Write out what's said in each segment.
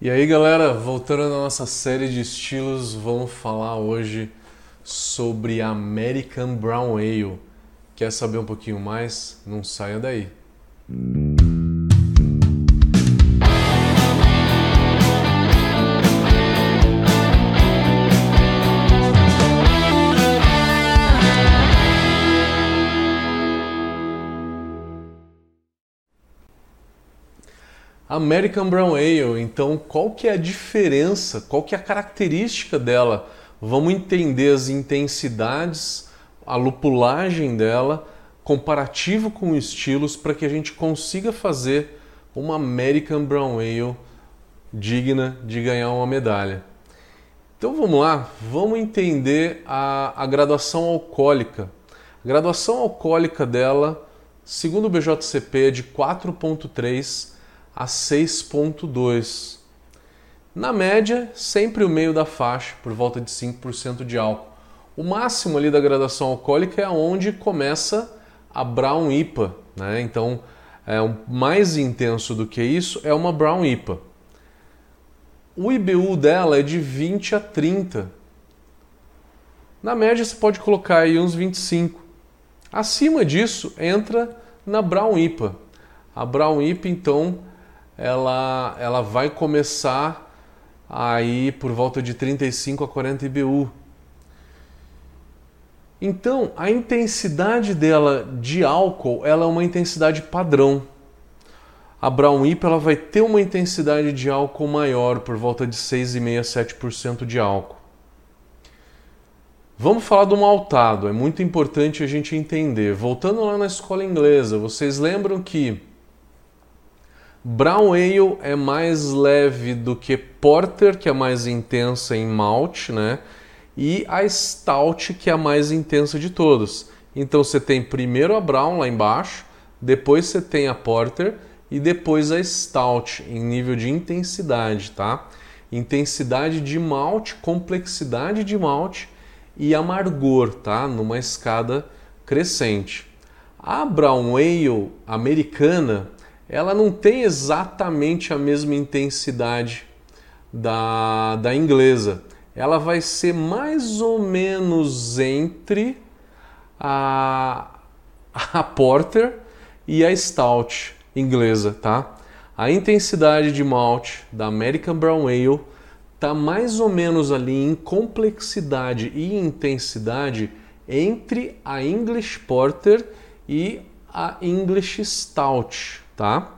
E aí galera, voltando à nossa série de estilos, vamos falar hoje sobre American Brown Ale. Quer saber um pouquinho mais? Não saia daí. American Brown Ale, então qual que é a diferença, qual que é a característica dela? Vamos entender as intensidades, a lupulagem dela, comparativo com estilos, para que a gente consiga fazer uma American Brown Ale digna de ganhar uma medalha. Então vamos lá, vamos entender a, a graduação alcoólica. A graduação alcoólica dela, segundo o BJCP, é de 4,3 a 6,2. Na média, sempre o meio da faixa, por volta de 5% de álcool. O máximo ali da graduação alcoólica é onde começa a Brown IPA, né? Então, é um, mais intenso do que isso é uma Brown IPA. O IBU dela é de 20 a 30. Na média você pode colocar aí uns 25. Acima disso entra na Brown IPA. A Brown IPA então ela, ela vai começar aí por volta de 35 a 40 IBU. Então, a intensidade dela de álcool, ela é uma intensidade padrão. A Brown IPA ela vai ter uma intensidade de álcool maior, por volta de 6,5 a 7% de álcool. Vamos falar do maltado, é muito importante a gente entender. Voltando lá na escola inglesa, vocês lembram que Brown Ale é mais leve do que Porter, que é mais intensa em malte, né? E a Stout, que é a mais intensa de todas. Então você tem primeiro a Brown lá embaixo, depois você tem a Porter e depois a Stout em nível de intensidade, tá? Intensidade de malte, complexidade de malte e amargor, tá? Numa escada crescente. A Brown Ale americana ela não tem exatamente a mesma intensidade da, da inglesa. Ela vai ser mais ou menos entre a, a Porter e a Stout inglesa, tá? A intensidade de malte da American Brown Ale tá mais ou menos ali em complexidade e intensidade entre a English Porter e a English Stout, tá?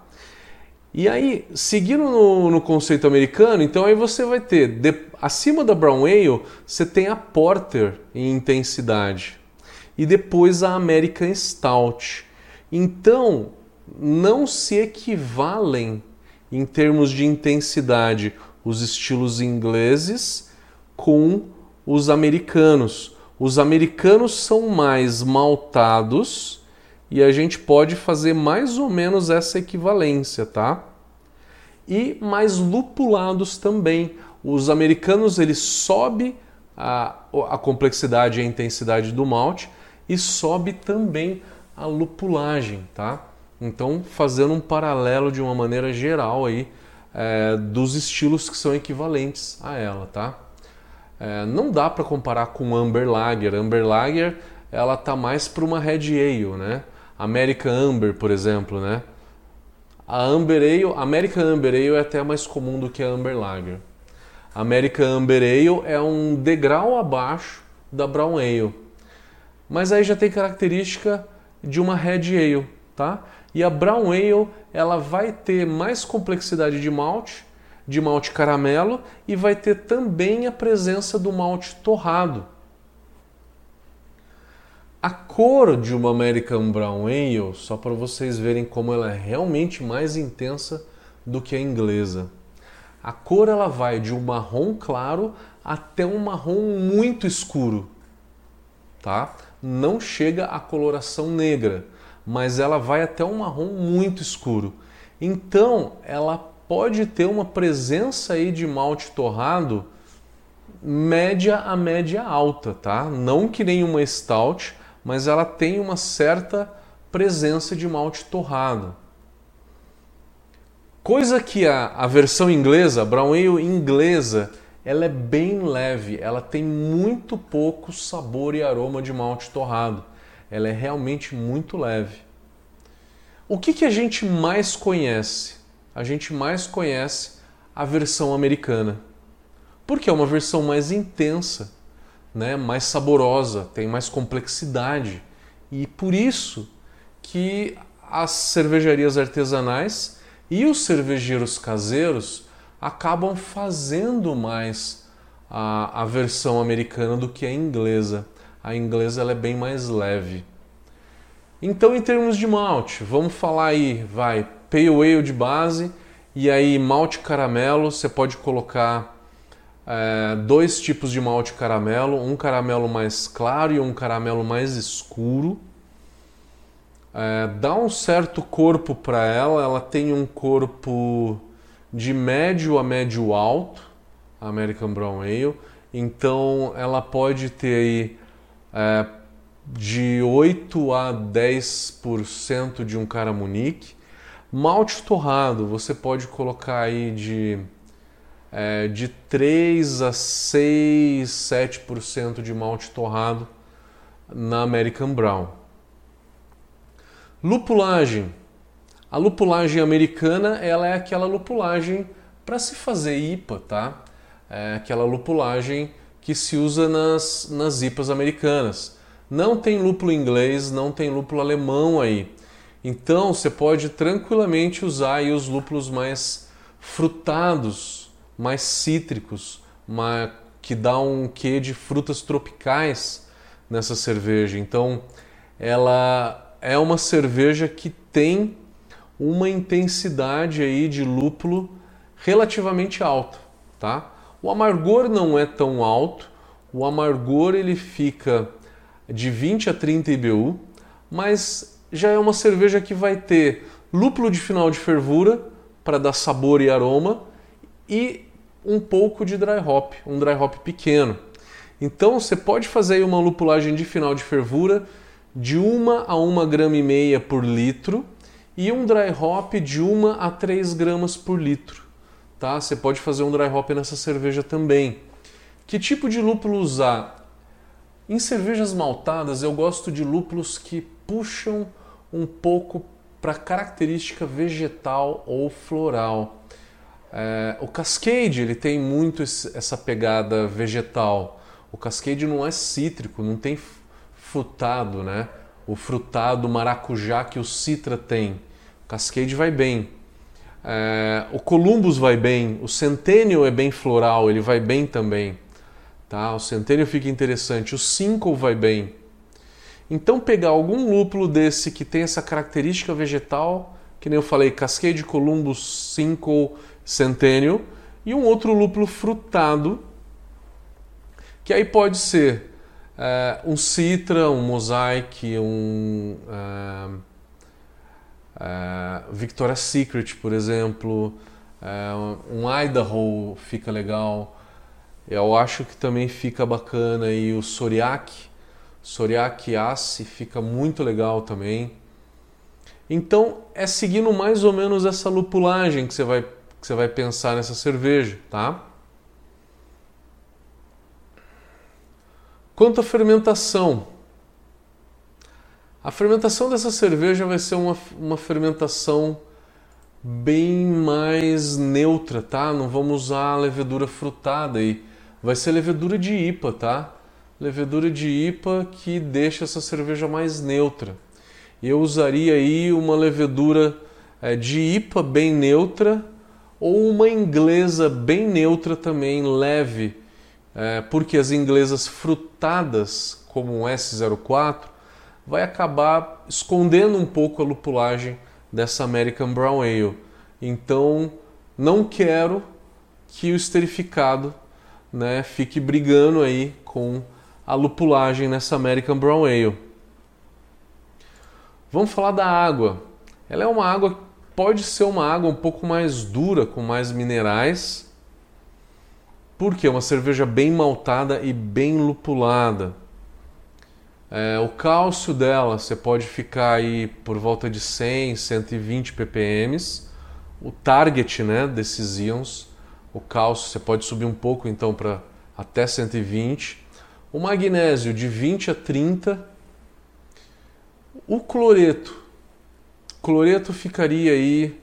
E aí, seguindo no, no, conceito americano, então aí você vai ter, de, acima da Brown Ale, você tem a Porter em intensidade. E depois a American Stout. Então, não se equivalem em termos de intensidade os estilos ingleses com os americanos. Os americanos são mais maltados e a gente pode fazer mais ou menos essa equivalência, tá? E mais lupulados também. Os americanos eles sobe a, a complexidade e a intensidade do malte e sobe também a lupulagem, tá? Então, fazendo um paralelo de uma maneira geral aí é, dos estilos que são equivalentes a ela, tá? É, não dá para comparar com Amber Lager. Amber Lager ela tá mais para uma Red Ale, né? American Amber, por exemplo, né? A Amber Ale, American Amber Ale é até mais comum do que a Amber Lager. American Amber Ale é um degrau abaixo da Brown Ale. Mas aí já tem característica de uma Red Ale, tá? E a Brown Ale, ela vai ter mais complexidade de malte, de malte caramelo e vai ter também a presença do malte torrado. A cor de uma American Brown Ale, só para vocês verem como ela é realmente mais intensa do que a inglesa. A cor ela vai de um marrom claro até um marrom muito escuro, tá? Não chega à coloração negra, mas ela vai até um marrom muito escuro. Então, ela pode ter uma presença aí de malte torrado média a média alta, tá? Não que nem uma stout, mas ela tem uma certa presença de malte torrado. Coisa que a, a versão inglesa, a Brown Ale inglesa, ela é bem leve, ela tem muito pouco sabor e aroma de malte torrado. Ela é realmente muito leve. O que, que a gente mais conhece? A gente mais conhece a versão americana, porque é uma versão mais intensa, né? mais saborosa, tem mais complexidade. E por isso que as cervejarias artesanais e os cervejeiros caseiros acabam fazendo mais a, a versão americana do que a inglesa. A inglesa ela é bem mais leve. Então, em termos de malte, vamos falar aí, vai, Pale Ale de base e aí malte caramelo, você pode colocar é, dois tipos de malte caramelo, um caramelo mais claro e um caramelo mais escuro. É, dá um certo corpo para ela, ela tem um corpo de médio a médio alto, American Brown Ale. Então ela pode ter aí é, de 8 a 10% de um caramunique. Malte torrado, você pode colocar aí de, é, de 3 a 6, 7% de malte torrado na American Brown. Lupulagem. A lupulagem americana ela é aquela lupulagem para se fazer IPA, tá? É aquela lupulagem que se usa nas, nas IPAs americanas. Não tem lúpulo inglês, não tem lúpulo alemão aí. Então você pode tranquilamente usar aí os lúpulos mais frutados, mais cítricos, que dá um quê de frutas tropicais nessa cerveja. Então ela é uma cerveja que tem uma intensidade aí de lúpulo relativamente alta, tá? O amargor não é tão alto, o amargor ele fica de 20 a 30 IBU, mas já é uma cerveja que vai ter lúpulo de final de fervura para dar sabor e aroma e um pouco de dry hop, um dry hop pequeno. Então você pode fazer uma lupulagem de final de fervura de 1 a 1 grama e meia por litro e um dry hop de 1 a 3 gramas por litro. Tá? Você pode fazer um dry hop nessa cerveja também. Que tipo de lúpulo usar? Em cervejas maltadas eu gosto de lúpulos que puxam um pouco para característica vegetal ou floral. É, o Cascade ele tem muito essa pegada vegetal. O Cascade não é cítrico, não tem frutado, né? O frutado maracujá que o Citra tem. O Cascade vai bem. É, o Columbus vai bem. O Centennial é bem floral, ele vai bem também. Tá? O Centennial fica interessante. O Cinco vai bem. Então pegar algum lúpulo desse que tem essa característica vegetal, que nem eu falei, Cascade, Columbus, Cinco, Centennial, e um outro lúpulo frutado, que aí pode ser uh, um Citra, um Mosaic, um uh, Victoria's Secret, por exemplo, um Idaho fica legal. Eu acho que também fica bacana e o Soriak, Soriak Ace fica muito legal também. Então é seguindo mais ou menos essa lupulagem que você vai, que você vai pensar nessa cerveja, tá? Quanto à fermentação, a fermentação dessa cerveja vai ser uma, uma fermentação bem mais neutra, tá? Não vamos usar levedura frutada aí. Vai ser levedura de IPA, tá? Levedura de IPA que deixa essa cerveja mais neutra. Eu usaria aí uma levedura é, de IPA bem neutra ou uma inglesa bem neutra também, leve é, porque as inglesas frutadas, como um S04, vai acabar escondendo um pouco a lupulagem dessa American Brown Ale. Então, não quero que o esterificado né, fique brigando aí com a lupulagem nessa American Brown Ale. Vamos falar da água. Ela é uma água, pode ser uma água um pouco mais dura, com mais minerais, porque é uma cerveja bem maltada e bem lupulada. É, o cálcio dela você pode ficar aí por volta de 100, 120 ppm. o target né, desses íons. O cálcio você pode subir um pouco então para até 120. O magnésio de 20 a 30. O cloreto. Cloreto ficaria aí,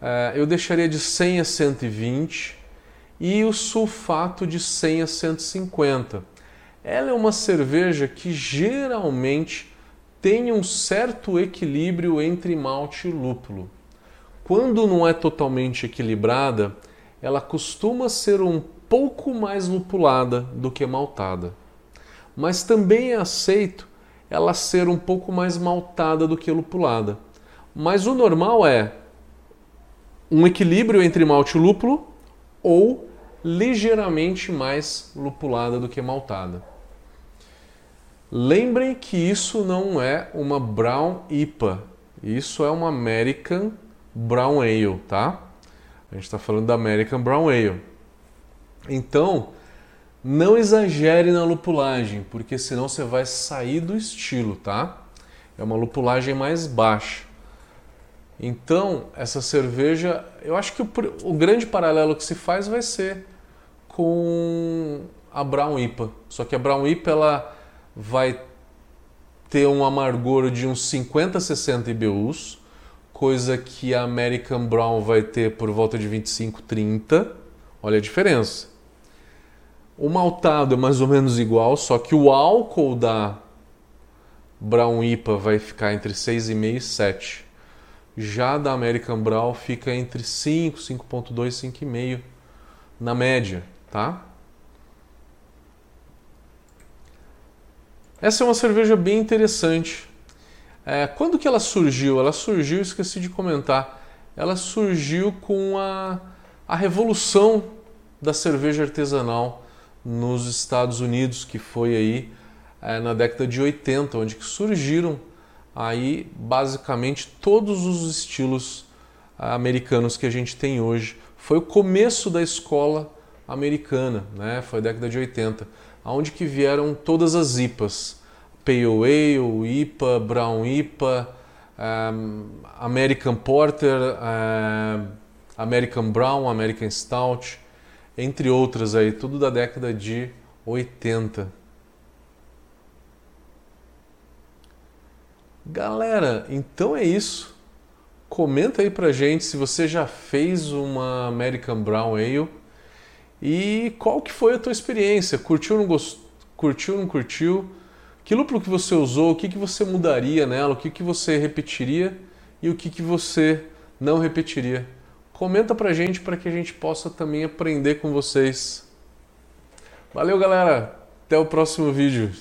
uh, eu deixaria de 100 a 120 e o sulfato de 100 a 150. Ela é uma cerveja que geralmente tem um certo equilíbrio entre malte e lúpulo. Quando não é totalmente equilibrada, ela costuma ser um pouco mais lupulada do que maltada. Mas também é aceito ela ser um pouco mais maltada do que lupulada. Mas o normal é um equilíbrio entre malte e lúpulo ou ligeiramente mais lupulada do que maltada. Lembrem que isso não é uma Brown IPA, isso é uma American Brown Ale, tá? A gente está falando da American Brown Ale. Então, não exagere na lupulagem, porque senão você vai sair do estilo, tá? É uma lupulagem mais baixa. Então, essa cerveja, eu acho que o, o grande paralelo que se faz vai ser com a Brown IPA. Só que a Brown IPA ela vai ter um amargor de uns 50 60 IBUs, coisa que a American Brown vai ter por volta de 25 30. Olha a diferença. O maltado é mais ou menos igual, só que o álcool da Brown IPA vai ficar entre 6,5 e 7. Já da American Brown fica entre 5, 5.2 e 5,5 na média tá? Essa é uma cerveja bem interessante. É, quando que ela surgiu? Ela surgiu, esqueci de comentar, ela surgiu com a, a revolução da cerveja artesanal nos Estados Unidos, que foi aí é, na década de 80, onde surgiram aí basicamente todos os estilos americanos que a gente tem hoje. Foi o começo da escola americana, né? Foi a década de 80, aonde que vieram todas as IPAs, Pale Ale, IPA, Brown IPA, um, American Porter, um, American Brown, American Stout, entre outras aí, tudo da década de 80. Galera, então é isso. Comenta aí pra gente se você já fez uma American Brown Ale e qual que foi a tua experiência? Curtiu, não gost... curtiu, não curtiu? Que lúpulo que você usou? O que, que você mudaria nela? O que, que você repetiria? E o que, que você não repetiria? Comenta pra gente para que a gente possa também aprender com vocês. Valeu, galera! Até o próximo vídeo.